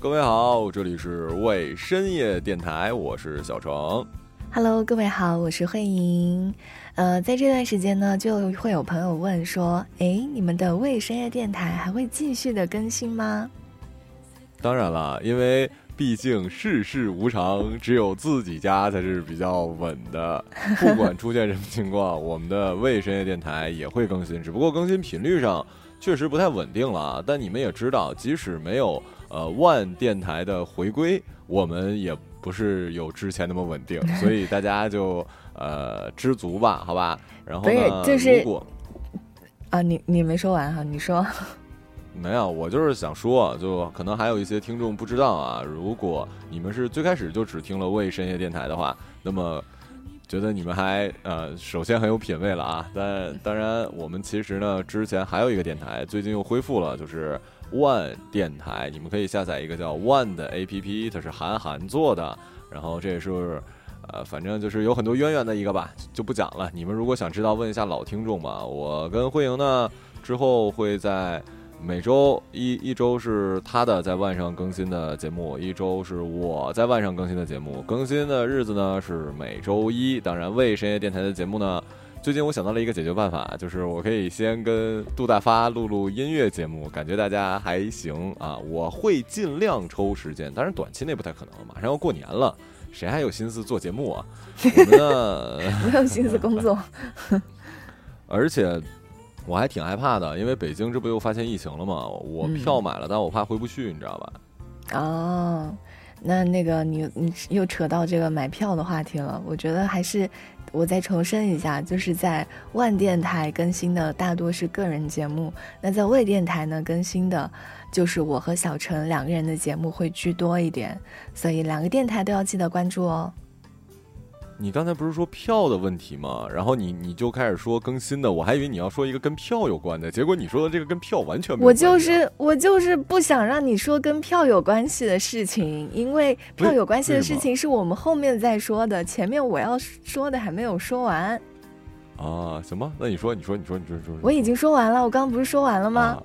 各位好，这里是为深夜电台，我是小程。Hello，各位好，我是慧莹。呃，在这段时间呢，就会有朋友问说：“哎，你们的为深夜电台还会继续的更新吗？”当然了，因为毕竟世事无常，只有自己家才是比较稳的。不管出现什么情况，我们的为深夜电台也会更新，只不过更新频率上确实不太稳定了。但你们也知道，即使没有。呃，万电台的回归，我们也不是有之前那么稳定，所以大家就呃知足吧，好吧。然后呢，就是啊，你你没说完哈，你说 没有？我就是想说，就可能还有一些听众不知道啊。如果你们是最开始就只听了为深夜电台的话，那么觉得你们还呃，首先很有品位了啊。但当然，我们其实呢，之前还有一个电台，最近又恢复了，就是。万电台，你们可以下载一个叫万的 A P P，它是韩寒做的。然后这也是，呃，反正就是有很多渊源的一个吧，就不讲了。你们如果想知道，问一下老听众吧。我跟慧莹呢，之后会在每周一一周是他的在万上更新的节目，一周是我在万上更新的节目。更新的日子呢是每周一。当然，为深夜电台的节目呢。最近我想到了一个解决办法，就是我可以先跟杜大发录录音乐节目，感觉大家还行啊。我会尽量抽时间，当然短期内不太可能，马上要过年了，谁还有心思做节目啊？我们呢？没有心思工作。而且我还挺害怕的，因为北京这不又发现疫情了吗？我票买了，但我怕回不去，你知道吧？哦。那那个你你又扯到这个买票的话题了，我觉得还是我再重申一下，就是在万电台更新的大多是个人节目，那在未电台呢更新的，就是我和小陈两个人的节目会居多一点，所以两个电台都要记得关注哦。你刚才不是说票的问题吗？然后你你就开始说更新的，我还以为你要说一个跟票有关的，结果你说的这个跟票完全没。我就是我就是不想让你说跟票有关系的事情，因为票有关系的事情是我们后面再说的，前面我要说的还没有说完。啊，行吧，那你说，你说，你说，你说，说。我已经说完了，我刚刚不是说完了吗？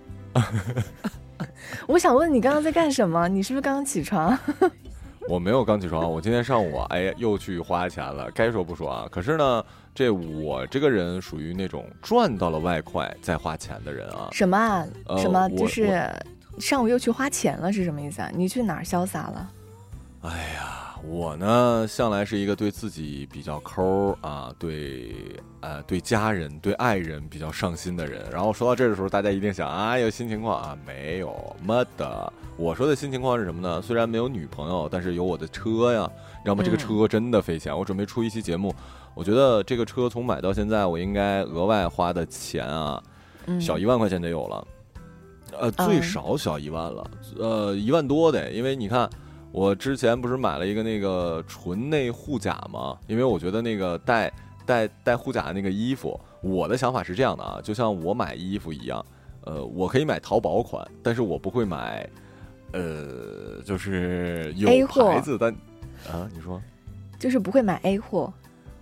我想问你刚刚在干什么？你是不是刚刚起床？我没有刚起床，我今天上午哎又去花钱了。该说不说啊，可是呢，这我这个人属于那种赚到了外快再花钱的人啊。什么啊？什么？就是上午又去花钱了是什么意思啊？你去哪儿潇洒了？哎呀。我呢，向来是一个对自己比较抠啊，对，呃，对家人、对爱人比较上心的人。然后说到这的时候，大家一定想啊，有新情况啊？没有，么的。我说的新情况是什么呢？虽然没有女朋友，但是有我的车呀，你知道吗？这个车真的费钱。我准备出一期节目，我觉得这个车从买到现在，我应该额外花的钱啊，小一万块钱得有了，呃，最少小一万了，呃，一万多得，因为你看。我之前不是买了一个那个纯内护甲吗？因为我觉得那个带带带护甲的那个衣服，我的想法是这样的啊，就像我买衣服一样，呃，我可以买淘宝款，但是我不会买，呃，就是有牌子的啊。你说，就是不会买 A 货，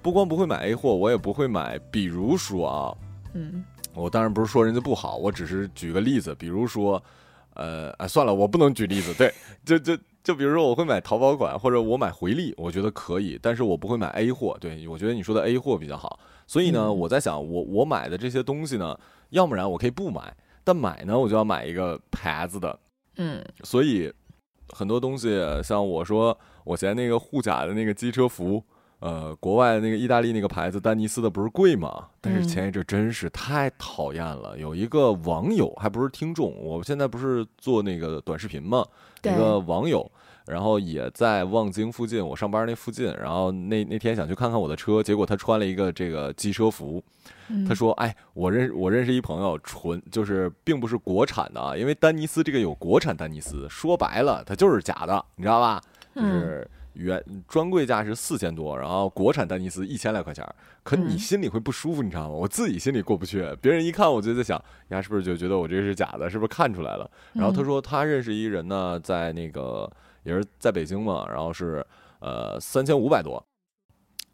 不光不会买 A 货，我也不会买。比如说啊，嗯，我当然不是说人家不好，我只是举个例子，比如说，呃，啊，算了，我不能举例子，对，就就。就比如说，我会买淘宝款，或者我买回力，我觉得可以，但是我不会买 A 货。对我觉得你说的 A 货比较好，所以呢，我在想，我我买的这些东西呢，要不然我可以不买，但买呢，我就要买一个牌子的。嗯，所以很多东西，像我说，我嫌那个护甲的那个机车服，呃，国外那个意大利那个牌子丹尼斯的不是贵吗？但是前一阵真是太讨厌了。有一个网友，还不是听众，我现在不是做那个短视频吗？一个网友，然后也在望京附近，我上班那附近。然后那那天想去看看我的车，结果他穿了一个这个机车服。他说：“哎，我认我认识一朋友，纯就是并不是国产的啊，因为丹尼斯这个有国产丹尼斯，说白了它就是假的，你知道吧？就是。”原专柜价是四千多，然后国产丹尼斯一千来块钱，可你心里会不舒服，你知道吗？我自己心里过不去，别人一看我就在想，呀，是不是就觉得我这是假的？是不是看出来了？然后他说他认识一人呢，在那个也是在北京嘛，然后是呃三千五百多，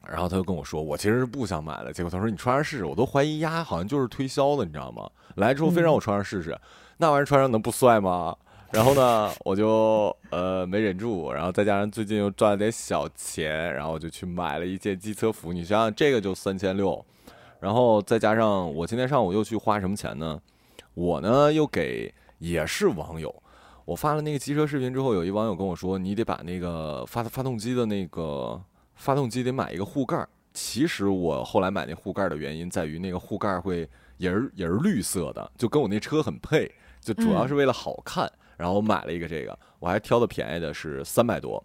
然后他就跟我说，我其实是不想买的，结果他说你穿上试试，我都怀疑呀，好像就是推销的，你知道吗？来之后非让我穿上试试，那玩意儿穿上能不帅吗？然后呢，我就呃没忍住，然后再加上最近又赚了点小钱，然后我就去买了一件机车服。你想想，这个就三千六，然后再加上我今天上午又去花什么钱呢？我呢又给也是网友，我发了那个机车视频之后，有一网友跟我说，你得把那个发发动机的那个发动机得买一个护盖儿。其实我后来买那护盖的原因在于那个护盖会也是也是绿色的，就跟我那车很配，就主要是为了好看。然后我买了一个这个，我还挑的便宜的是三百多。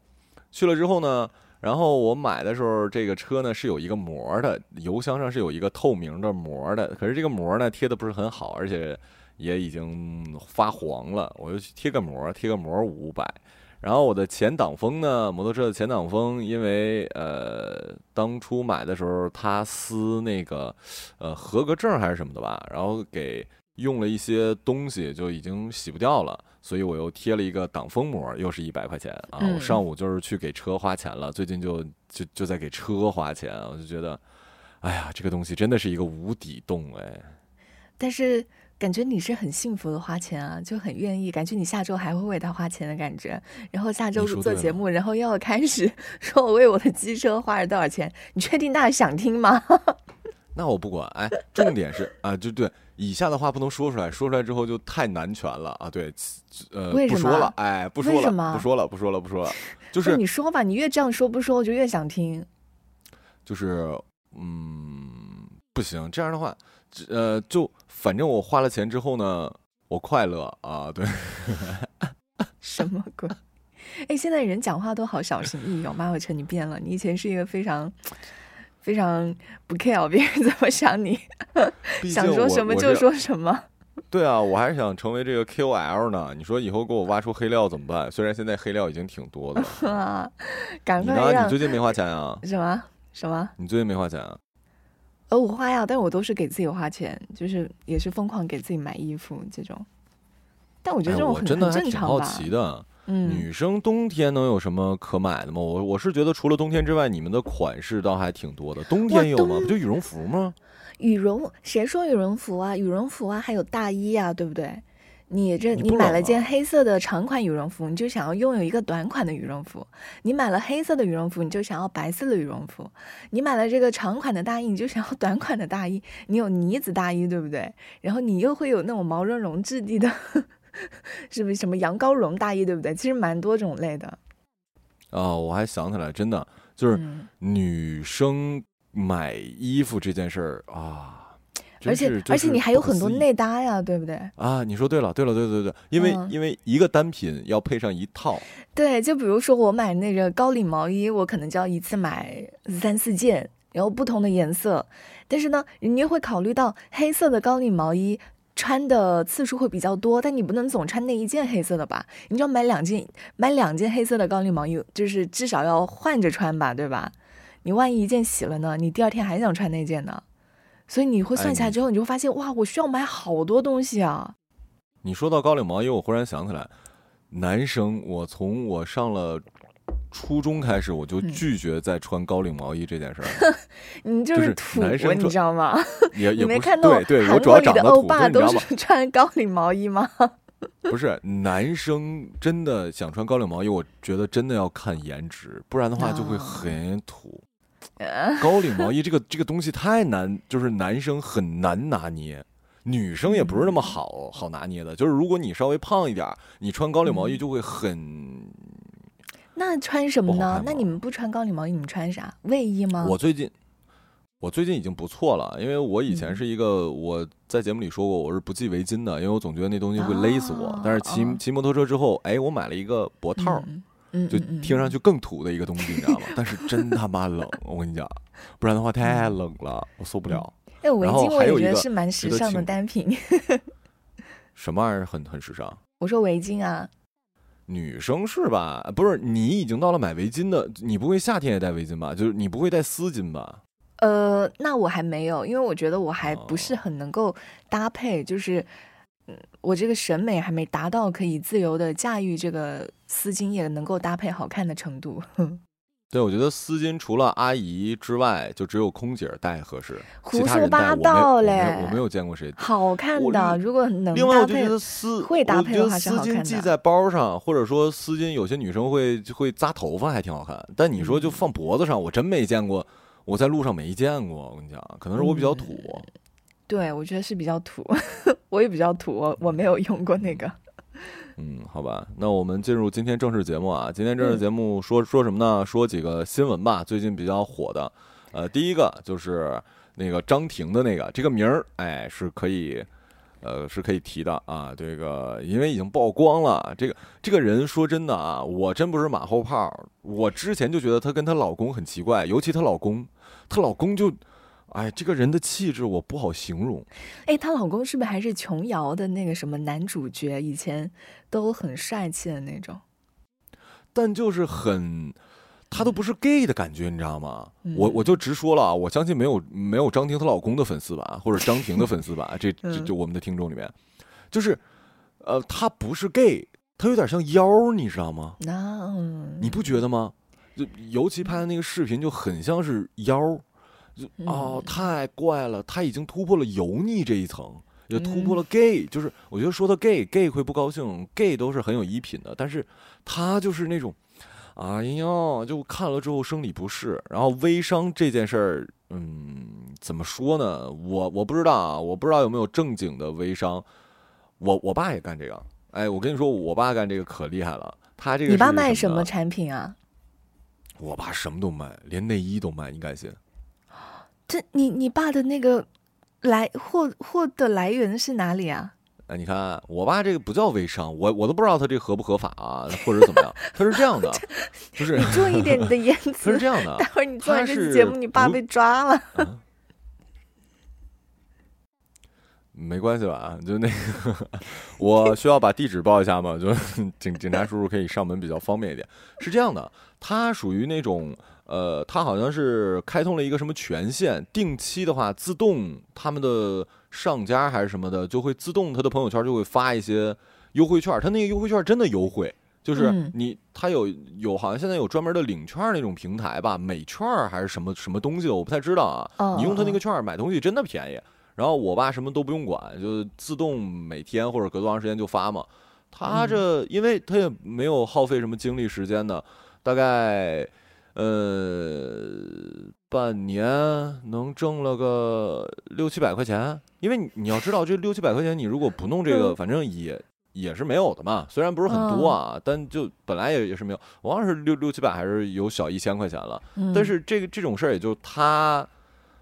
去了之后呢，然后我买的时候这个车呢是有一个膜的，油箱上是有一个透明的膜的，可是这个膜呢贴的不是很好，而且也已经发黄了。我就去贴个膜，贴个膜五百。然后我的前挡风呢，摩托车的前挡风，因为呃当初买的时候它撕那个呃合格证还是什么的吧，然后给用了一些东西就已经洗不掉了，所以我又贴了一个挡风膜，又是一百块钱啊。我上午就是去给车花钱了，最近就就就在给车花钱，我就觉得，哎呀，这个东西真的是一个无底洞哎。但是。感觉你是很幸福的花钱啊，就很愿意。感觉你下周还会为他花钱的感觉。然后下周做节目，然后又要开始 说我为我的机车花了多少钱。你确定大家想听吗？那我不管。哎，重点是啊，就对，以下的话不能说出来，说出来之后就太男权了啊。对，呃，不说了。哎，不说了，不说了，不说了，不说了。就是你说吧，你越这样说不说，我就越想听。就是嗯，不行，这样的话。呃，就反正我花了钱之后呢，我快乐啊，对。什么鬼？哎，现在人讲话都好小心翼翼哦。马伟成，你变了，你以前是一个非常非常不 care 别人怎么想你，想说什么就说什么。对啊，我还是想成为这个 KOL 呢。你说以后给我挖出黑料怎么办？虽然现在黑料已经挺多的。啊，赶快让！你最近没花钱啊？什么什么？你最近没花钱啊？呃，我花呀，但我都是给自己花钱，就是也是疯狂给自己买衣服这种。但我觉得这种很真的挺好奇的。嗯，女生冬天能有什么可买的吗？我我是觉得除了冬天之外，你们的款式倒还挺多的。冬天有吗？不就羽绒服吗？羽绒？谁说羽绒服啊？羽绒服啊，还有大衣啊，对不对？你这你买了件黑色的长款羽绒服，你就想要拥有一个短款的羽绒服；你买了黑色的羽绒服，你就想要白色的羽绒服；你买了这个长款的大衣，你就想要短款的大衣。你有呢子大衣，对不对？然后你又会有那种毛茸茸质地的，是不是什么羊羔绒大衣，对不对？其实蛮多种类的。哦，我还想起来，真的就是女生买衣服这件事儿啊。而且而且你还有很多内搭呀，对不对？啊，你说对了，对了，对对对，因为因为一个单品要配上一套。对，就比如说我买那个高领毛衣，我可能就要一次买三四件，然后不同的颜色。但是呢，你也会考虑到黑色的高领毛衣穿的次数会比较多，但你不能总穿那一件黑色的吧？你就要买两件，买两件黑色的高领毛衣，就是至少要换着穿吧，对吧？你万一一件洗了呢？你第二天还想穿那件呢？所以你会算下来之后，你就发现哇，我需要买好多东西啊！你说到高领毛衣，我忽然想起来，男生，我从我上了初中开始，我就拒绝再穿高领毛衣这件事儿。你就是 土，你知道吗？也也没看到韩国里的欧巴都是穿高领毛衣吗？不是，男生真的想穿高领毛衣，我觉得真的要看颜值，不然的话就会很土。高领毛衣这个这个东西太难，就是男生很难拿捏，女生也不是那么好好拿捏的。就是如果你稍微胖一点，你穿高领毛衣就会很。那穿什么呢？那你们不穿高领毛衣，你们穿啥？卫衣吗？我最近，我最近已经不错了，因为我以前是一个我在节目里说过，我是不系围巾的，因为我总觉得那东西会勒死我。但是骑骑摩托车之后，哎，我买了一个脖套。就听上去更土的一个东西，你知道吗？但是真他妈冷，我跟你讲，不然的话太冷了，我受不了。哎，围巾我也觉得是蛮时尚的单品。什么玩意儿很很时尚？我说围巾啊。女生是吧？不是，你已经到了买围巾的，你不会夏天也戴围巾吧？就是你不会戴丝巾吧？呃，那我还没有，因为我觉得我还不是很能够搭配，就是。嗯，我这个审美还没达到可以自由的驾驭这个丝巾也能够搭配好看的程度。对，我觉得丝巾除了阿姨之外，就只有空姐戴合适，其胡说八道嘞我没有见过谁。好看的，如果能另外，搭配我就觉得丝会搭配的话是丝好看的巾系在包上，或者说丝巾，有些女生会会扎头发，还挺好看。但你说就嗯放脖子上，我真没见过，我在路上没见过。我跟你讲，可能是我比较土。对，我觉得是比较土，我也比较土，我我没有用过那个。嗯，好吧，那我们进入今天正式节目啊。今天正式嗯节目说、说什么呢？说几个新闻吧，最近比较火的。呃，第一个就是那个张庭的那个这个名儿，哎，是可以，呃，是可以提的啊。这个因为已经曝光了，这个这个人说真的啊，我真不是马后炮，我之前就觉得她跟她老公很奇怪，尤其她老公，她老公就，哎，这个人的气质我不好形容。哎，她老公是不是还是琼瑶的那个什么男主角？以前都很帅气的那种。但就是很，他都不是 gay 的感觉，你知道吗？我嗯我就直说了啊，我相信没有没有张婷她老公的粉丝吧，或者张婷的粉丝吧，这 这嗯就我们的听众里面，就是，呃，他不是 gay，他有点像妖，你知道吗？那嗯，你不觉得吗？就尤其拍的那个视频就很像是妖哦，嗯太怪了，他已经突破了油腻这一层。也突破了嗯 gay，、就是我觉得说他 gay，gay 会不高兴，gay 都是很有衣品的，但是他就是那种，哎呀，就看了之后生理不适，然后微商这件事儿，嗯，怎么说呢？我我不知道啊，我不知道有没有正经的微商。我我爸也干这个，哎，我跟你说，我爸干这个可厉害了，他这个你爸卖什么产品啊？我爸什么都卖，连内衣都卖，你敢信？这你你爸的那个来货货的来源是哪里啊？哎，你看我爸这个不叫微商，我我都不知道他这合不合法啊，或者怎么样。他是这样的，就是你注意点你的言辞他是。这样的待，会儿你做完这期节目，你爸被抓了。啊 没关系吧？就那个，我需要把地址报一下吗？就 警警察叔叔可以上门比较方便一点。是这样的，他属于那种呃，他好像是开通了一个什么权限，定期的话自动他们的上家还是什么的，就会自动他的朋友圈就会发一些优惠券。他那个优惠券真的优惠，就是嗯你他有有好像现在有专门的领券那种平台吧，美券还是什么什么东西的，我不太知道啊。哦你用他那哦个券买东西真的便宜。然后我爸什么都不用管，就自动每天或者隔多长时间就发嘛。他这因为他也没有耗费什么精力时间的，大概呃半年能挣了个六七百块钱。因为你你要知道，这六七百块钱你如果不弄这个，嗯反正也也是没有的嘛。虽然不是很多啊，但就本来也也是没有，我忘了是六六七百还是有小一千块钱了。嗯但是这个这种事儿，也就他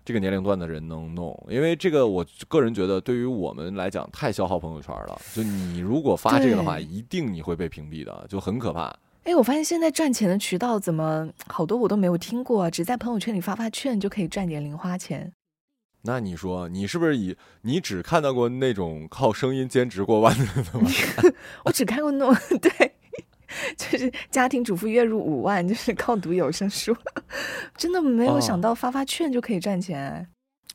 这个年龄段的人能弄，因为这个我个人觉得，对于我们来讲太消耗朋友圈了。就你如果发这个的话，一定你会被屏蔽的，就很可怕。哎，我发现现在赚钱的渠道怎么好多我都没有听过啊，只在朋友圈里发发券就可以赚点零花钱。那你说，你是不是以你只看到过那种靠声音兼职过万的？我只看过那种 对，就是家庭主妇月入五万，就是靠读有声书，真的没有哦想到发发券就可以赚钱哎。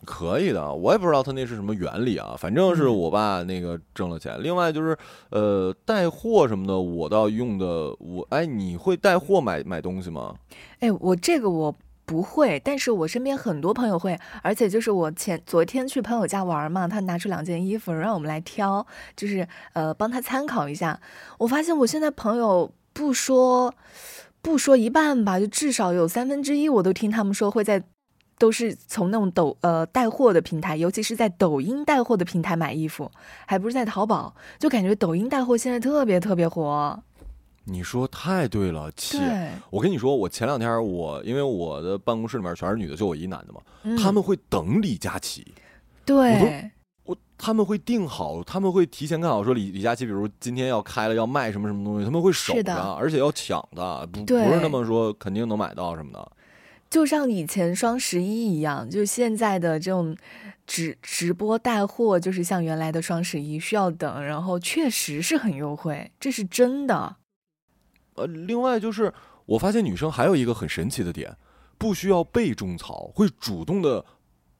可以的，我也不知道他那是什么原理啊，反正是嗯我爸那个挣了钱。另外就是，呃，带货什么的，我倒用的我哎，你会带货买买东西吗？哎，我这个我不会，但是我身边很多朋友会，而且就是我前昨天去朋友家玩嘛，他拿出两件衣服让我们来挑，就是呃帮他参考一下。我发现我现在朋友不说不说一半吧，就至少有三分之一我都听他们说会在。都是从那种抖呃带货的平台，尤其是在抖音带货的平台买衣服，还不是在淘宝，就感觉抖音带货现在特别特别火。你说太对了，且对，我跟你说，我前两天我因为我的办公室里面全是女的，就我一男的嘛，嗯、他们会等李佳琦，对我他们会定好，他们会提前看好，说李李佳琦，比如今天要开了要卖什么什么东西，他们会守着，而且要抢的，不不是那么说肯定能买到什么的。就像以前双十一一样，就现在的这种直直播带货，就是像原来的双十一需要等，然后确实是很优惠，这是真的。呃，另外就是我发现女生还有一个很神奇的点，不需要被种草，会主动的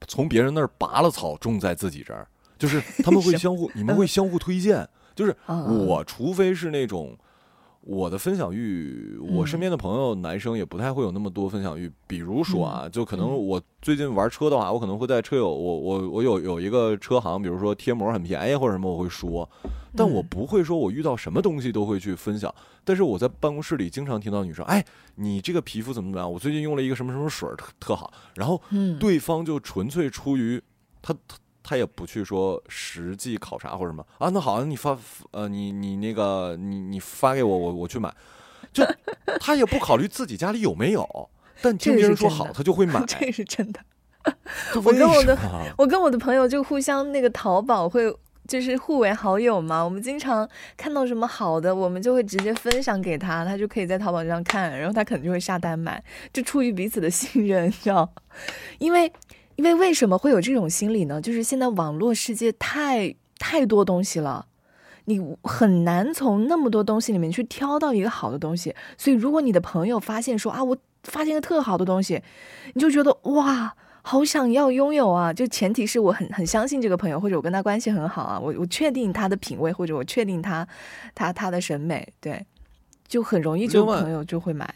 从别人那儿拔了草种在自己这儿，就是他们会相互，你们会相互推荐，就是嗯我除非是那种。我的分享欲，我身边的朋友男生也不太会有那么多分享欲。比如说啊，就可能我最近玩车的话，我可能会在车友，我我我有有一个车行，比如说贴膜很便宜或者什么，我会说，但我不会说我遇到什么东西都会去分享。但是我在办公室里经常听到女生，哎，你这个皮肤怎么怎么样？我最近用了一个什么什么水特特好，然后对方就纯粹出于他他。他也不去说实际考察或者什么啊，那好，你发呃，你你那个你你发给我，我我去买，就 他也不考虑自己家里有没有，但听别人说好，他就会买，这是真的。我跟我的我跟我的朋友就互相那个淘宝会就是互为好友嘛，我们经常看到什么好的，我们就会直接分享给他，他就可以在淘宝上看，然后他可能就会下单买，就出于彼此的信任，你知道，因为。因为为什么会有这种心理呢？就是现在网络世界太太多东西了，你很难从那么多东西里面去挑到一个好的东西。所以，如果你的朋友发现说啊，我发现个特好的东西，你就觉得哇，好想要拥有啊！就前提是我很很相信这个朋友，或者我跟他关系很好啊，我我确定他的品味，或者我确定他他他的审美，对，就很容易就朋友就会买。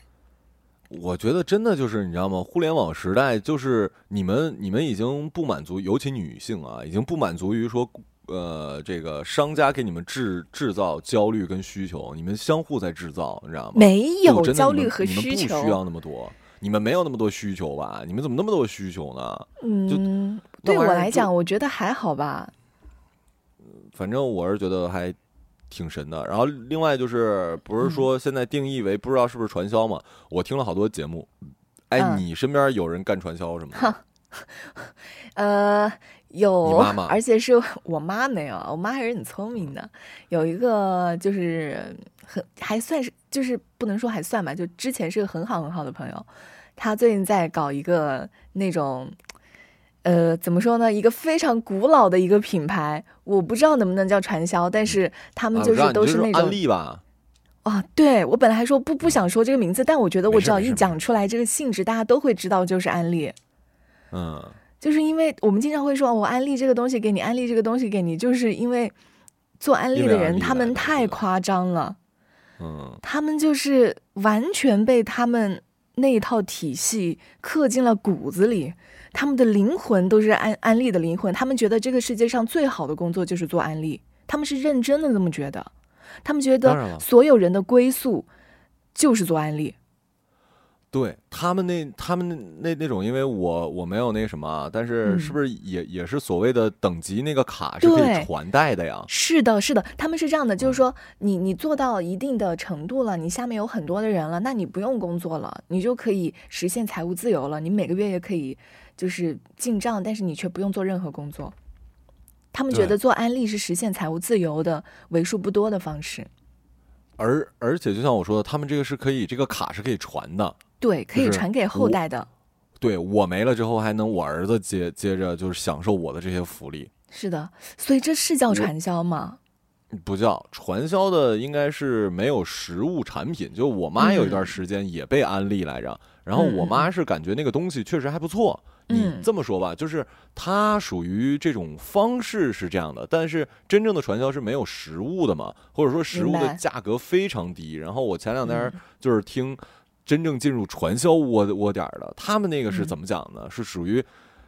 我觉得真的就是你知道吗？互联网时代就是你们你们已经不满足，尤其女性啊，已经不满足于说，呃，这个商家给你们制制造焦虑跟需求，你们相互在制造，你知道吗？没有焦虑和需求，不需要那么多，你们没有那么多需求吧？你们怎么那么多需求呢？嗯，对我来讲，我觉得还好吧。反正我是觉得还。挺神的，然后另外就是不是说现在定义为不知道是不是传销嘛？我听了好多节目，哎，你身边有人干传销什么的？呃，有，妈妈，而且是我妈没有，我妈还是很聪明的。有一个就是很还算是，就是不能说还算吧，就之前是个很好很好的朋友，他最近在搞一个那种。呃，怎么说呢？一个非常古老的一个品牌，我不知道能不能叫传销，但是他们就是都是那种安利吧。啊，对我本来还说不不想说这个名字，但我觉得我只要一讲出来这个性质，大家都会知道就是安利。嗯，就是因为我们经常会说，我安利这个东西给你，安利这个东西给你，就是因为做安利的人他们太夸张了。嗯，他们就是完全被他们那一套体系刻进了骨子里。他们的灵魂都是安安利的灵魂，他们觉得这个世界上最好的工作就是做安利，他们是认真的这么觉得，他们觉得所有人的归宿就是做安利。对他们那他们那那那种，因为我我没有那什么，但是是不是也也是所谓的等级那个卡是可以传代的呀？是的，是的，他们是这样的，就是说你你做到一定的程度了，你下面有很多的人了，那你不用工作了，你就可以实现财务自由了，你每个月也可以就是进账，但是你却不用做任何工作。他们觉得做安利是实现财务自由的为数不多的方式。而而且就像我说的，他们这个是可以，这个卡是可以传的。对，可以传给后代的。对我没了之后，还能我儿子接接着就是享受我的这些福利。是的，所以这是叫传销吗？不叫传销的，应该是没有实物产品。就我妈有一段时间也被安利来着，然后我妈是感觉那个东西确实还不错。你这么说吧，就是它属于这种方式是这样的，但是真正的传销是没有实物的嘛，或者说实物的价格非常低。然后我前两天就是听。真正进入传销窝窝点的，他们那个是怎么讲呢？是属于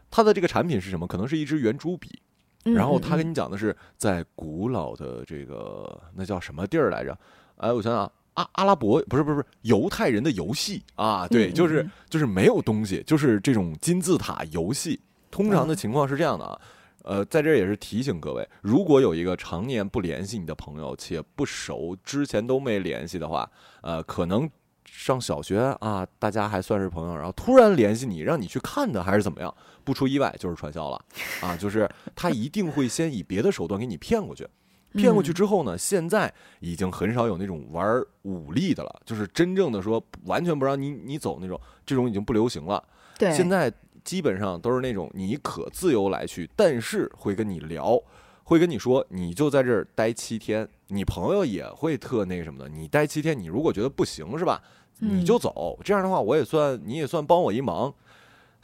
他的这个产品是什么？可能是一支圆珠笔，然后他跟你讲的是在古老的这个那叫什么地儿来着？哎，我想想，阿阿拉伯不是不是不是犹太人的游戏啊？对，就是就是没有东西，就是这种金字塔游戏。通常的情况是这样的啊，呃，在这也是提醒各位，如果有一个常年不联系你的朋友且不熟，之前都没联系的话，呃，可能。上小学啊，大家还算是朋友，然后突然联系你，让你去看的，还是怎么样？不出意外就是传销了啊！就是他一定会先以别的手段给你骗过去，骗过去之后呢，现在已经很少有那种玩武力的了，就是真正的说完全不让你你走那种，这种已经不流行了。对，现在基本上都是那种你可自由来去，但是会跟你聊，会跟你说，你就在这儿待七天，你朋友也会特那个什么的，你待七天，你如果觉得不行是吧？你就走，这样的话我也算你也算帮我一忙。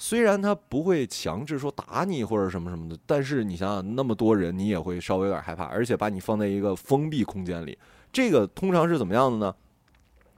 虽然他不会强制说打你或者什么什么的，但是你想想那么多人，你也会稍微有点害怕，而且把你放在一个封闭空间里。这个通常是怎么样的呢？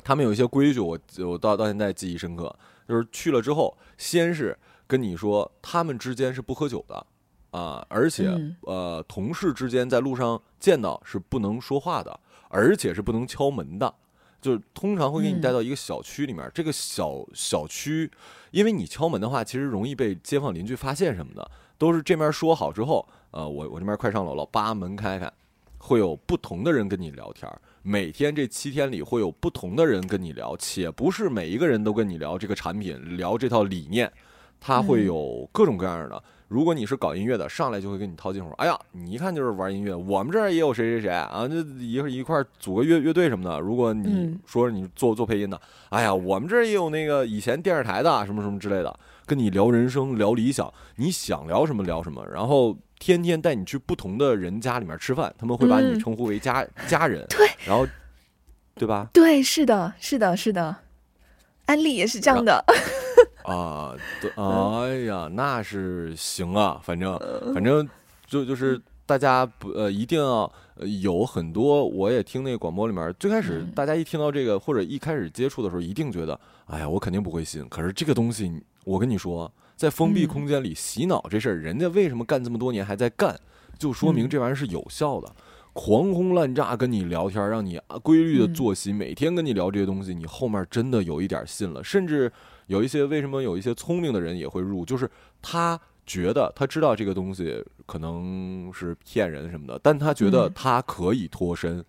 他们有一些规矩，我我到到现在记忆深刻，就是去了之后，先是跟你说他们之间是不喝酒的啊，而且呃，同事之间在路上见到是不能说话的，而且是不能敲门的。就是通常会给你带到一个小区里面，这个小小区，因为你敲门的话，其实容易被街坊邻居发现什么的，都是这面说好之后，呃，我我这边快上楼了，把门开开，会有不同的人跟你聊天，每天这七天里会有不同的人跟你聊，且不是每一个人都跟你聊这个产品，聊这套理念，他会有各种各样的。如果你是搞音乐的，上来就会跟你套近乎。哎呀，你一看就是玩音乐，我们这儿也有谁谁谁啊，这一一块组个乐乐队什么的。如果你说你做做配音的，哎呀，我们这儿也有那个以前电视台的什么什么之类的，跟你聊人生、聊理想，你想聊什么聊什么。然后天天带你去不同的人家里面吃饭，他们会把你称呼为家家人。对，然后，对吧？对，是的，是的，是的，安利也是这样的。啊，对，哎呀，那是行啊，反正反正就就是大家不呃一定要有很多，我也听那个广播里面，最开始大家一听到这个或者一开始接触的时候，一定觉得，哎呀，我肯定不会信。可是这个东西，我跟你说，在封闭空间里洗脑这事儿，人家为什么干这么多年还在干，就说明这玩意儿是有效的。狂轰滥炸跟你聊天，让你规律的作息，每天跟你聊这些东西，你后面真的有一点信了，甚至。有一些为什么有一些聪明的人也会入，就是他觉得他知道这个东西可能是骗人什么的，但他觉得他可以脱身，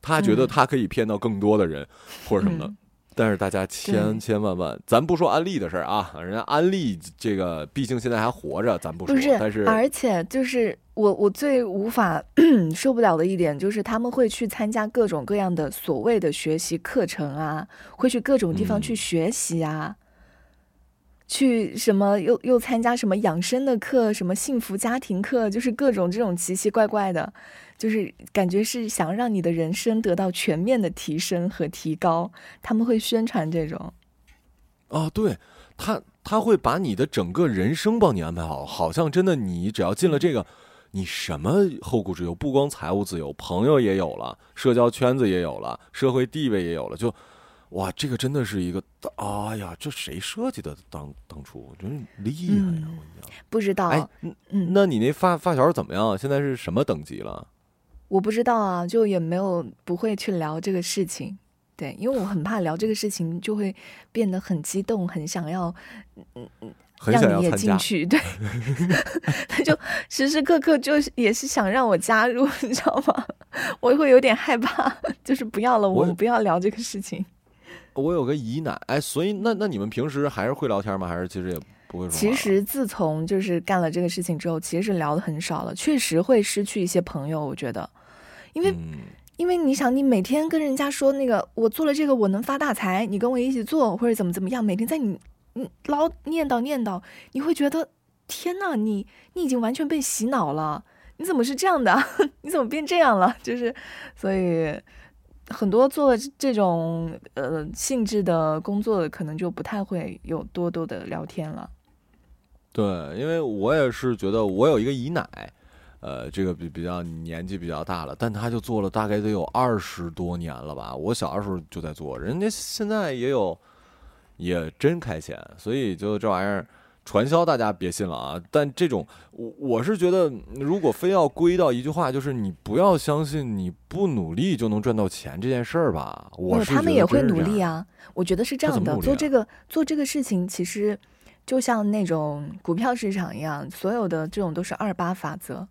他觉得他可以骗到更多的人或者什么的。但是大家千千万万，咱不说安利的事儿啊，人家安利这个毕竟现在还活着，咱不说。但是而且就是我我最无法 受不了的一点就是他们会去参加各种各样的所谓的学习课程啊，会去各种地方去学习啊。去什么又又参加什么养生的课，什么幸福家庭课，就是各种这种奇奇怪怪的，就是感觉是想让你的人生得到全面的提升和提高。他们会宣传这种。啊，对他他会把你的整个人生帮你安排好，好像真的你只要进了这个，你什么后顾之忧，不光财务自由，朋友也有了，社交圈子也有了，社会地位也有了，就。哇，这个真的是一个，哎呀，这谁设计的？当当初真厉害呀！我跟你讲，不知道。哎，嗯，那你那发发小怎么样？现在是什么等级了？我不知道啊，就也没有不会去聊这个事情。对，因为我很怕聊这个事情就会变得很激动，很想要，嗯嗯，让你也进去。对，他 就时时刻刻就是也是想让我加入，你知道吗？我会有点害怕，就是不要了，我们不要聊这个事情。我有个姨奶，哎，所以那那你们平时还是会聊天吗？还是其实也不会说？其实自从就是干了这个事情之后，其实是聊的很少了，确实会失去一些朋友。我觉得，因为因为你想，你每天跟人家说那个我做了这个我能发大财，你跟我一起做或者怎么怎么样，每天在你你老念叨念叨，你会觉得天呐，你你已经完全被洗脑了，你怎么是这样的？你怎么变这样了？就是所以。很多做这种呃性质的工作，可能就不太会有多多的聊天了。对，因为我也是觉得，我有一个姨奶，呃，这个比比较年纪比较大了，但她就做了大概得有二十多年了吧。我小的时候就在做，人家现在也有，也真开钱，所以就这玩意儿。传销大家别信了啊！但这种我我是觉得，如果非要归到一句话，就是你不要相信你不努力就能赚到钱这件事儿吧。我他们也会努力啊，我觉得是这样的。做这个做这个事情，其实就像那种股票市场一样，所有的这种都是二八法则，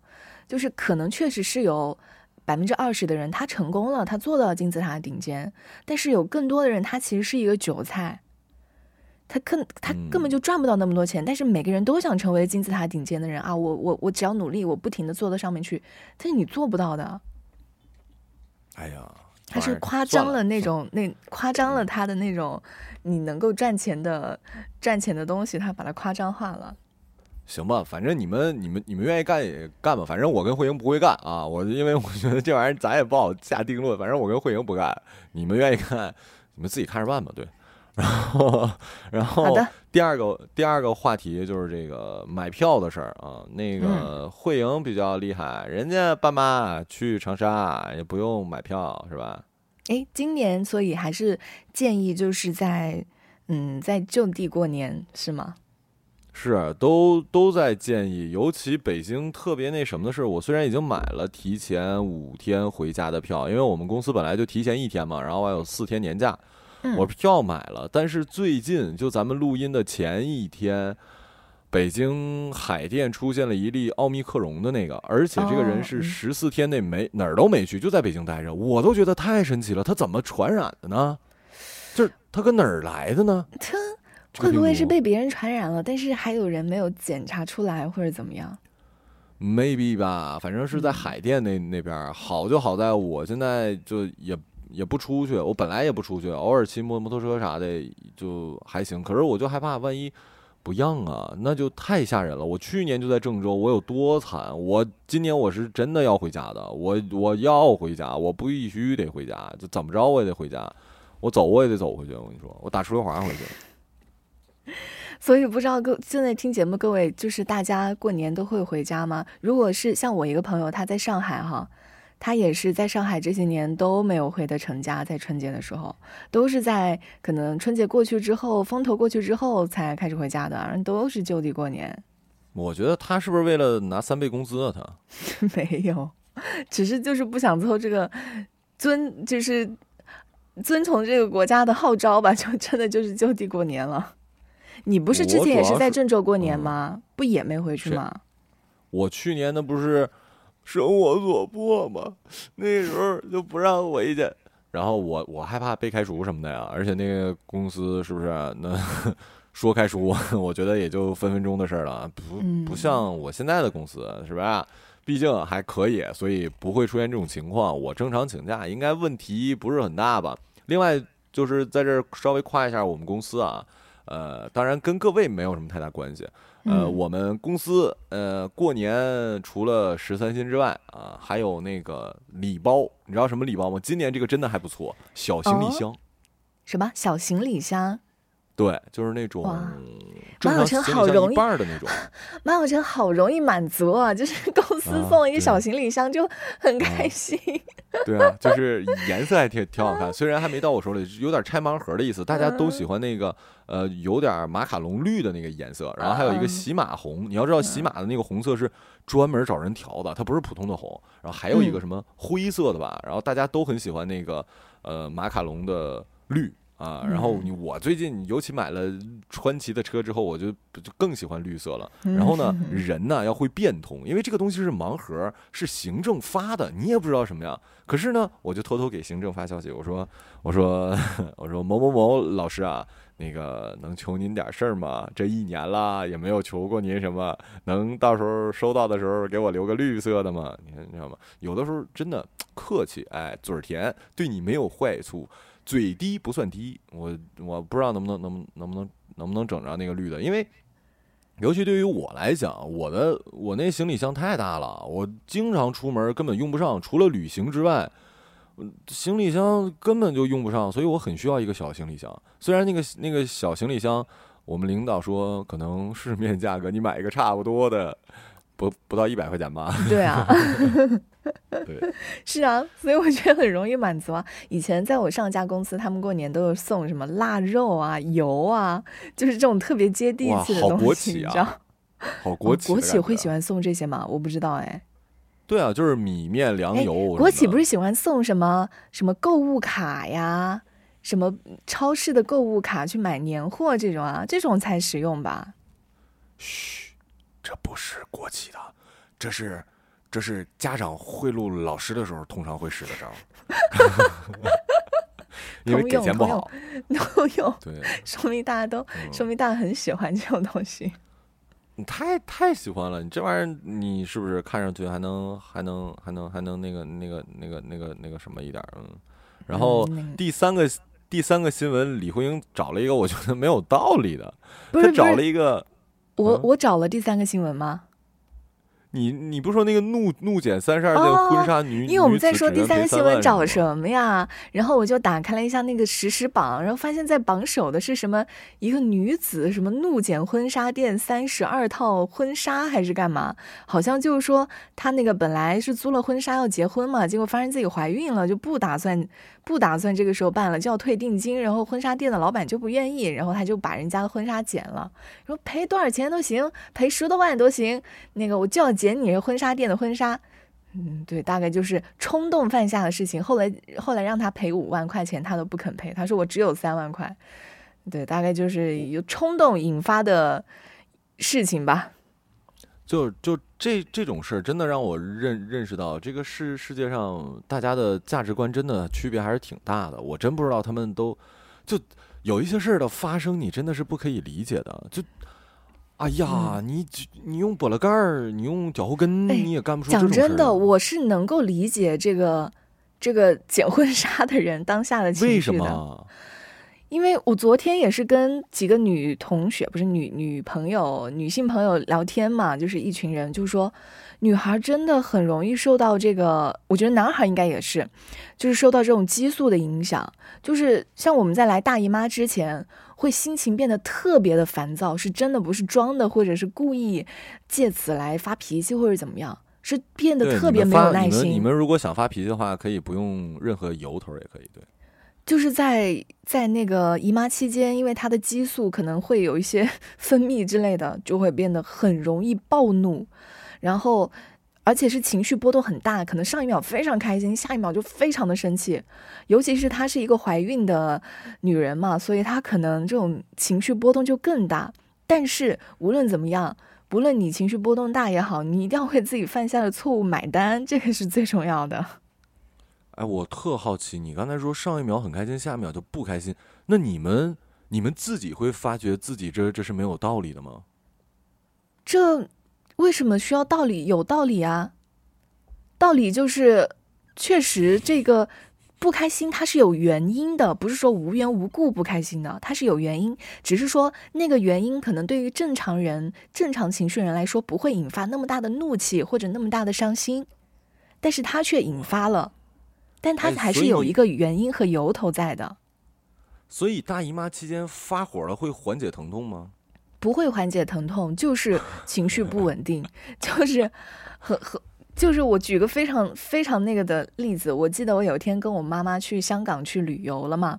就是可能确实是有百分之二十的人他成功了，他做到金字塔顶尖，但是有更多的人他其实是一个韭菜。他根他根本就赚不到那么多钱，但是每个人都想成为金字塔顶尖的人啊！我我我只要努力，我不停的做到上面去，但是你做不到的。哎呀，他是夸张了那种那夸张了他的那种你能够赚钱的赚钱的东西，他把它夸张化了。行吧，反正你们你们你们愿意干也干吧，反正我跟慧英不会干啊！我因为我觉得这玩意儿咱也不好下定论，反正我跟慧英不干，你们愿意干，你们自己看着办吧。对。然后，然后第二个第二个话题就是这个买票的事儿啊。那个慧莹比较厉害，人家爸妈去长沙也不用买票，是吧？哎，今年所以还是建议就是在嗯在就地过年是吗？是，都都在建议，尤其北京特别那什么的是，我虽然已经买了提前五天回家的票，因为我们公司本来就提前一天嘛，然后还有四天年假，我票买了，但是最近就咱们录音的前一天，北京海淀出现了一例奥密克戎的那个，而且这个人是十四天内没哪儿都没去，就在北京待着，我都觉得太神奇了，他怎么传染的呢？就是他搁哪儿来的呢？他。会不会是被别人传染了？但是还有人没有检查出来，或者怎么样？Maybe 吧，反正是在海淀那那边。好就好在我现在就也也不出去，我本来也不出去，偶尔骑摩摩托车啥的就还行。可是我就害怕，万一不让啊，那就太吓人了。我去年就在郑州，我有多惨？我今年我是真的要回家的，我我要回家，我不必须得回家，就怎么着我也得回家，我走我也得走回去。我跟你说，我打出溜滑回去。所以不知道各现在听节目各位，就是大家过年都会回家吗？如果是像我一个朋友，他在上海哈，他也是在上海这些年都没有回的成家，在春节的时候，都是在可能春节过去之后，风头过去之后才开始回家的，人都是就地过年。我觉得他是不是为了拿三倍工资啊？他 没有，只是就是不想做这个遵，就是遵从这个国家的号召吧，就真的就是就地过年了。你不是之前也是在郑州过年吗？不也没回去吗？我去年那不是生我所迫嘛？那时候就不让回去，然后我我害怕被开除什么的呀。而且那个公司是不是那 说开除，我觉得也就分分钟的事儿了。不不像我现在的公司，是吧？毕竟还可以，所以不会出现这种情况。我正常请假应该问题不是很大吧？另外就是在这儿稍微夸一下我们公司啊。呃，当然跟各位没有什么太大关系。呃，我们公司呃过年除了十三薪之外啊，还有那个礼包，你知道什么礼包吗？今年这个真的还不错，小行李箱。什么小行李箱？对，就是那种马小成好容易半的那种。马小晨好容易满足啊，就是公司送一个小行李箱就很开心。对啊，就是颜色还挺挺好看，虽然还没到我手里，有点拆盲盒的意思。大家都喜欢那个呃有点马卡龙绿的那个颜色，然后还有一个喜马红。你要知道喜马的那个红色是专门找人调的，它不是普通的红。然后还有一个什么灰色的吧，然后大家都很喜欢那个呃马卡龙的绿。啊，然后你我最近尤其买了川崎的车之后，我就就更喜欢绿色了。然后呢，人呢要会变通，因为这个东西是盲盒，是行政发的，你也不知道什么样。可是呢，我就偷偷给行政发消息，我说我说 我说某某某老师啊，那个能求您点事儿吗？这一年了也没有求过您什么，能到时候收到的时候给我留个绿色的吗？你看你知道吗？有的时候真的客气，哎，嘴甜，对你没有坏处。嘴低不算低，我我不知道能不能能能不能能不能整着那个绿的，因为尤其对于我来讲，我的我那行李箱太大了，我经常出门根本用不上，除了旅行之外，行李箱根本就用不上，所以我很需要一个小行李箱。虽然那个那个小行李箱，我们领导说可能市面价格你买一个差不多的。不 不到一百块钱吧？对啊，对，是啊，所以我觉得很容易满足啊。以前在我上家公司，他们过年都有送什么腊肉啊、油啊，就是这种特别接地气的东西，你知道？好国企，国企会喜欢送这些吗？我不知道哎。对啊，就是米面粮油。国企不是喜欢送什么什么购物卡呀，什么超市的购物卡去买年货这种啊，这种才实用吧？嘘。这不是国企的，这是这是家长贿赂老师的时候通常会使的招，因为给钱不好，都用，对，说明大家都说明大家很喜欢这种东西。你太太喜欢了，你这玩意儿你是不是看上去还能还能还能还能那个那个那个那个那个什么一点嗯？然后第三个第三个新闻，李慧英找了一个我觉得没有道理的，她找了一个。我我找了第三个新闻吗？你你不说那个怒怒减三十二件婚纱女，因为我们在说第三个新闻找什么呀？然后我就打开了一下那个实时榜，然后发现在榜首的是什么？一个女子什么怒减婚纱店三十二套婚纱还是干嘛？好像就是说她那个本来是租了婚纱要结婚嘛，结果发现自己怀孕了，就不打算不打算这个时候办了，就要退定金。然后婚纱店的老板就不愿意，然后他就把人家的婚纱剪了，说赔多少钱都行，赔十多万都行，那个我就要。剪你婚纱店的婚纱，嗯，对，大概就是冲动犯下的事情。后来后来让他赔五万块钱，他都不肯赔，他说我只有三万块。对，大概就是有冲动引发的事情吧。就就这这种事儿，真的让我认认识到，这个世世界上大家的价值观真的区别还是挺大的。我真不知道他们都就有一些事儿的发生，你真的是不可以理解的。就。哎呀，你你用拨了盖儿，你用脚后跟，你也干不出讲真的，我是能够理解这个这个捡婚 纱的人当下的情绪的。为什么？因为我昨天也是跟几个女同学，不是女女朋友、女性朋友聊天嘛，就是一群人，就是说，女孩真的很容易受到这个，我觉得男孩应该也是，就是受到这种激素的影响，就是像我们在来大姨妈之前。会心情变得特别的烦躁，是真的不是装的，或者是故意借此来发脾气或者怎么样，是变得特别没有耐心。你们如果想发脾气的话，可以不用任何由头也可以。对，就是在在那个姨妈期间，因为她的激素可能会有一些 分泌之类的，就会变得很容易暴怒，然后。而且是情绪波动很大，可能上一秒非常开心，下一秒就非常的生气。尤其是她是一个怀孕的女人嘛，所以她可能这种情绪波动就更大。但是无论怎么样，不论你情绪波动大也好，你一定要为自己犯下的错误买单，这个是最重要的。哎，我特好奇，你刚才说上一秒很开心，下一秒就不开心，那你们你们自己会发觉自己这这是没有道理的吗？这。为什么需要道理？有道理啊，道理就是，确实这个不开心它是有原因的，不是说无缘无故不开心的，它是有原因，只是说那个原因可能对于正常人、正常情绪人来说不会引发那么大的怒气或者那么大的伤心，但是它却引发了，但它还是有一个原因和由头在的。所以大姨妈期间发火了会缓解疼痛吗？不会缓解疼痛，就是情绪不稳定，就是很很，就是我举个非常非常那个的例子，我记得我有一天跟我妈妈去香港去旅游了嘛，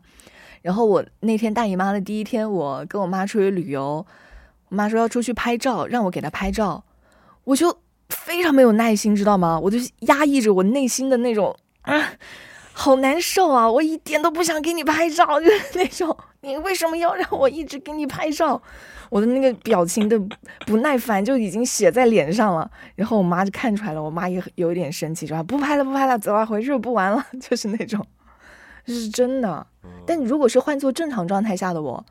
然后我那天大姨妈的第一天，我跟我妈出去旅游，我妈说要出去拍照，让我给她拍照，我就非常没有耐心，知道吗？我就压抑着我内心的那种啊。好难受啊！我一点都不想给你拍照，就是那种你为什么要让我一直给你拍照？我的那个表情的不耐烦就已经写在脸上了。然后我妈就看出来了，我妈也有点生气，说不拍了，不拍了，走了，回去不玩了，就是那种，是真的。但如果是换做正常状态下的我，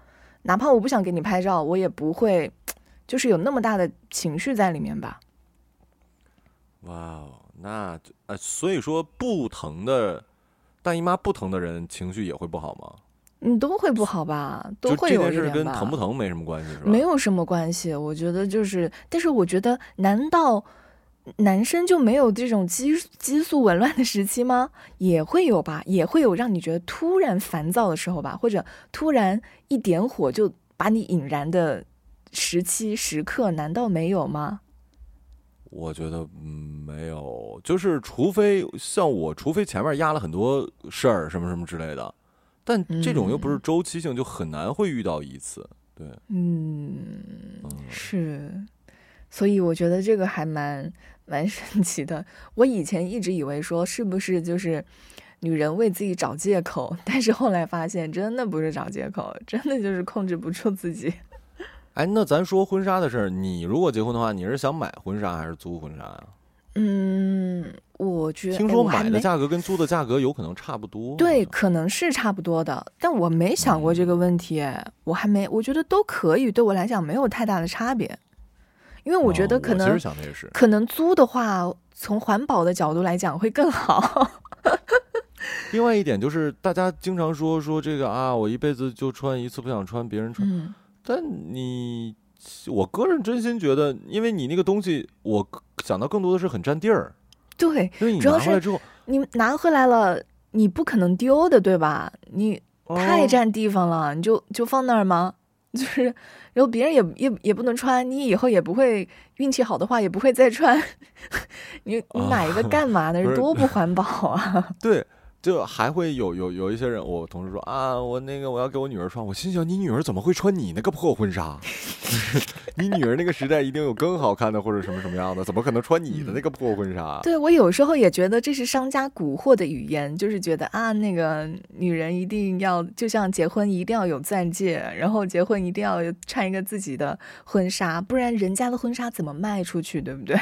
哪怕我不想给你拍照，我也不会，就是有那么大的情绪在里面吧。哇哦，那呃，所以说不疼的。大姨妈不疼的人情绪也会不好吗？你都会不好吧？都会有一点吧。跟疼不疼没什么关系，是吧？没有什么关系，我觉得就是，但是我觉得，难道男生就没有这种激激素紊乱的时期吗？也会有吧，也会有让你觉得突然烦躁的时候吧，或者突然一点火就把你引燃的时期时刻，难道没有吗？我觉得嗯没有，就是除非像我，除非前面压了很多事儿什么什么之类的，但这种又不是周期性，就很难会遇到一次。对，嗯，是，所以我觉得这个还蛮蛮神奇的。我以前一直以为说是不是就是女人为自己找借口，但是后来发现真的不是找借口，真的就是控制不住自己。哎，那咱说婚纱的事儿，你如果结婚的话，你是想买婚纱还是租婚纱呀？嗯，我觉得听说买的价格跟租的价格有可能差不多。对，可能是差不多的，但我没想过这个问题，我还没，我觉得都可以，对我来讲没有太大的差别，因为我觉得可能其实想的是可能租的话，从环保的角度来讲会更好。另外一点就是，大家经常说说这个啊，我一辈子就穿一次，不想穿别人穿。但你，我个人真心觉得，因为你那个东西，我想到更多的是很占地儿。对，因为你主要是拿回来之后，你拿回来了，你不可能丢的，对吧？你太哦占地方了，你就就放那儿吗？就是，然后别人也也也不能穿，你以后也不会运气好的话也不会再穿，你你买一个干嘛呢？多不环保啊！对，就还会有有有一些人，我同事说啊，我那个我要给我女儿穿，我心想你女儿怎么会穿你那个破婚纱？你女儿那个时代一定有更好看的或者什么什么样的，怎么可能穿你的那个破婚纱？对我有时候也觉得这是商家蛊惑的语言，就是觉得啊，那个女人一定要就像结婚一定要有钻戒，然后结婚一定要穿一个自己的婚纱，不然人家的婚纱怎么卖出去，对不对？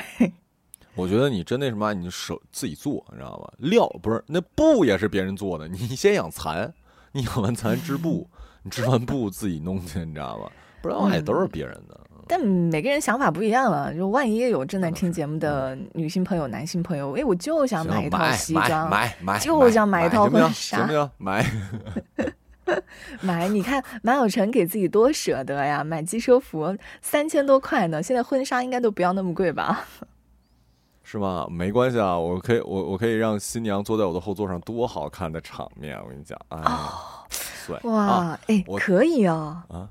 我觉得你真那什么，你手自己做，你知道吗？料不是那布也是别人做的，你先养蚕，你养完蚕织布，你织完布自己弄去，你知道吗？不然也都是别人的。但每个人想法不一样了，就万一有正在听节目的女性朋友、男性朋友，哎，我就想买一套西装，买买，就想买一套婚纱行不行？买。买，你看马小晨给自己多舍得呀，买机车服三千多块呢，现在婚纱应该都不要那么贵吧？是吗？没关系啊，我可以，我我可以让新娘坐在我的后座上，多好看的场面！我跟你讲，哎呀，帅哇，啊哎，我可以哦，啊！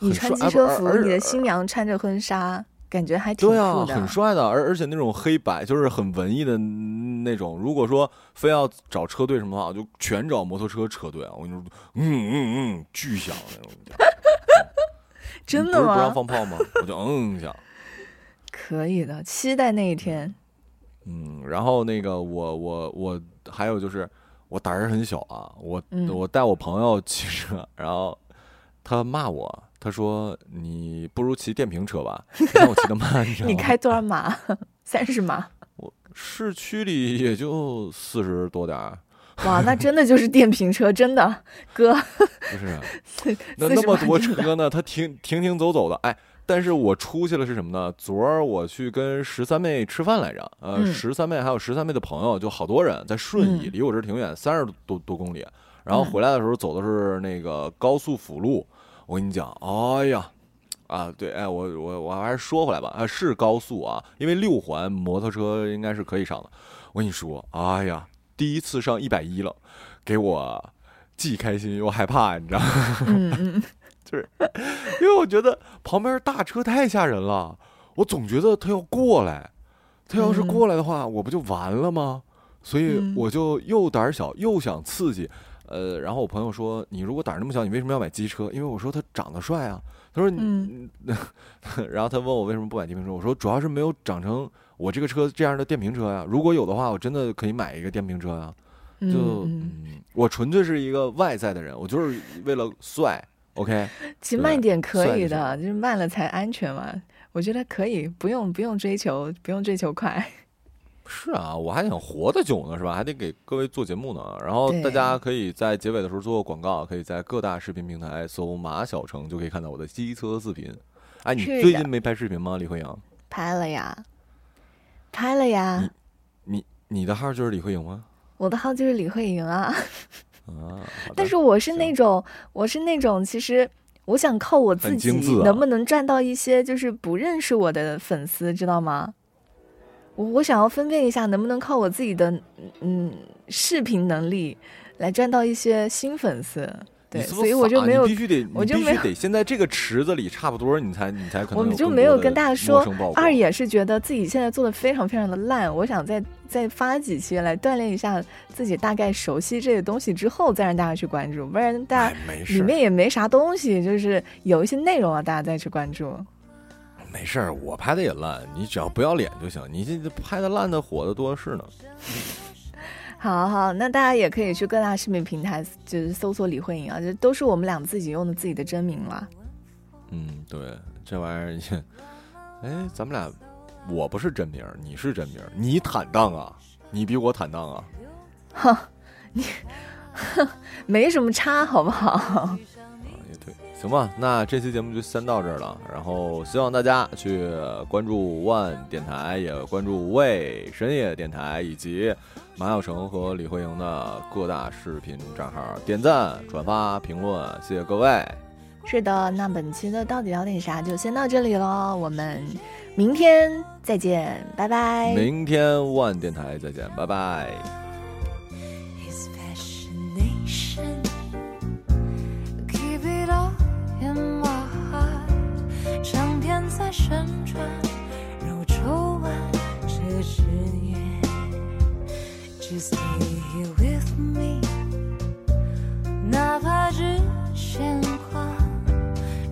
你穿机车服，你的新娘穿着婚纱，感觉还挺对啊。很帅的，而而且那种黑白就是很文艺的那种。如果说非要找车队什么的话，我就全找摩托车车队啊！我跟你说，嗯嗯嗯，巨响那种。真的不是不让？放炮吗？我就嗯响。可以的，期待那一天。嗯，然后那个我我我还有就是我胆儿很小啊，我、嗯我带我朋友骑车，然后他骂我，他说你不如骑电瓶车吧，我骑的慢，你知道吗？你开多少码？三十码。我市区里也就四十多点儿，哇，那真的就是电瓶车，真的，哥，不是？那那么多车呢，他停停停走走的，哎。但是我出去了是什么呢？昨儿我去跟十三妹吃饭来着，呃，嗯十三妹还有十三妹的朋友，就好多人在顺义，嗯离我这儿挺远，三十多多公里。然后回来的时候走的是那个高速辅路，我跟你讲，哎呀，啊，对，哎，我我我还是说回来吧，啊，是高速啊，因为六环摩托车应该是可以上的。我跟你说，哎呀，第一次上一百一了，给我既开心又害怕，你知道吗？嗯嗯，因为我觉得旁边大车太吓人了，我总觉得他要过来，他要是嗯过来的话，我不就完了吗？所以嗯我就又胆儿小又想刺激，呃，然后我朋友说：“你如果胆儿那么小，你为什么要买机车？”因为我说他长得帅啊。他说：“嗯你，然后他问我为什么不买电瓶车，我说主要是没有长成我这个车这样的电瓶车呀。如果有的话，我真的可以买一个电瓶车呀。就嗯，我纯粹是一个外在的人，我就是为了帅。OK，骑慢点可以的，就是慢了才安全嘛。我觉得可以，不用不用追求，不用追求快。是啊，我还想活得久呢，是吧？还得给各位做节目呢。然后大家可以在结尾的时候做个广告，可以在各大视频平台搜马小成，就可以看到我的机车视频。哎，你最近没拍视频吗？李慧颖，拍了呀，拍了呀，你你的号就是李慧颖吗？我的号就是李慧颖啊。啊，但是我是那种，我是那种，其实我想靠我自己能不能赚到一些就是不认识我的粉丝，知道吗？我我想要分辨一下，能不能靠我自己的嗯视频能力来赚到一些新粉丝。对，所以我就没有必须得，我就没有须得先在这个池子里差不多，你才你才可能我们就没有跟大家说二也是觉得自己现在做的非常非常的烂，我想再再发几期来锻炼一下自己，大概熟悉这些东西之后再让大家去关注，不然大家里面也没啥东西，就是有一些内容啊，大家再去关注。没事儿，我拍的也烂，你只要不要脸就行。你这拍的烂的火的多是呢。好好，那大家也可以去各大视频平台，就是搜索李慧颖啊，这都是我们俩自己用的自己的真名了。嗯，对，这玩意儿也，哎，咱们俩，我不是真名，你是真名，你坦荡啊，你比我坦荡啊。哼，你，哼 没什么差，好不好？行吧，那这期节目就先到这儿了。然后希望大家去关注万电台，也关注魏深夜电台以及马小成和李慧莹的各大视频账号，点赞、转发、评论，谢谢各位。是的，那本期的到底聊点啥就先到这里了，我们明天再见，拜拜。明天万电台再见，拜拜。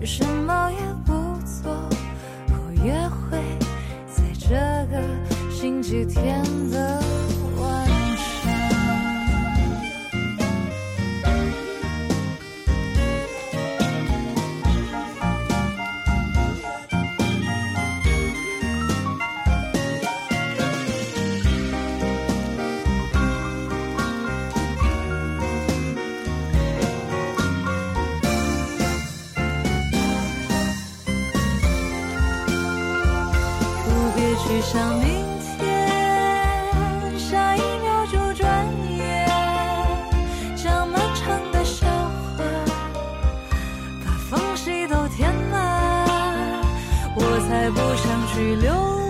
什么也不做，我也会在这个星期天的。当明天，下一秒就转眼，将漫长的笑话把缝隙都填满，我才不想去留。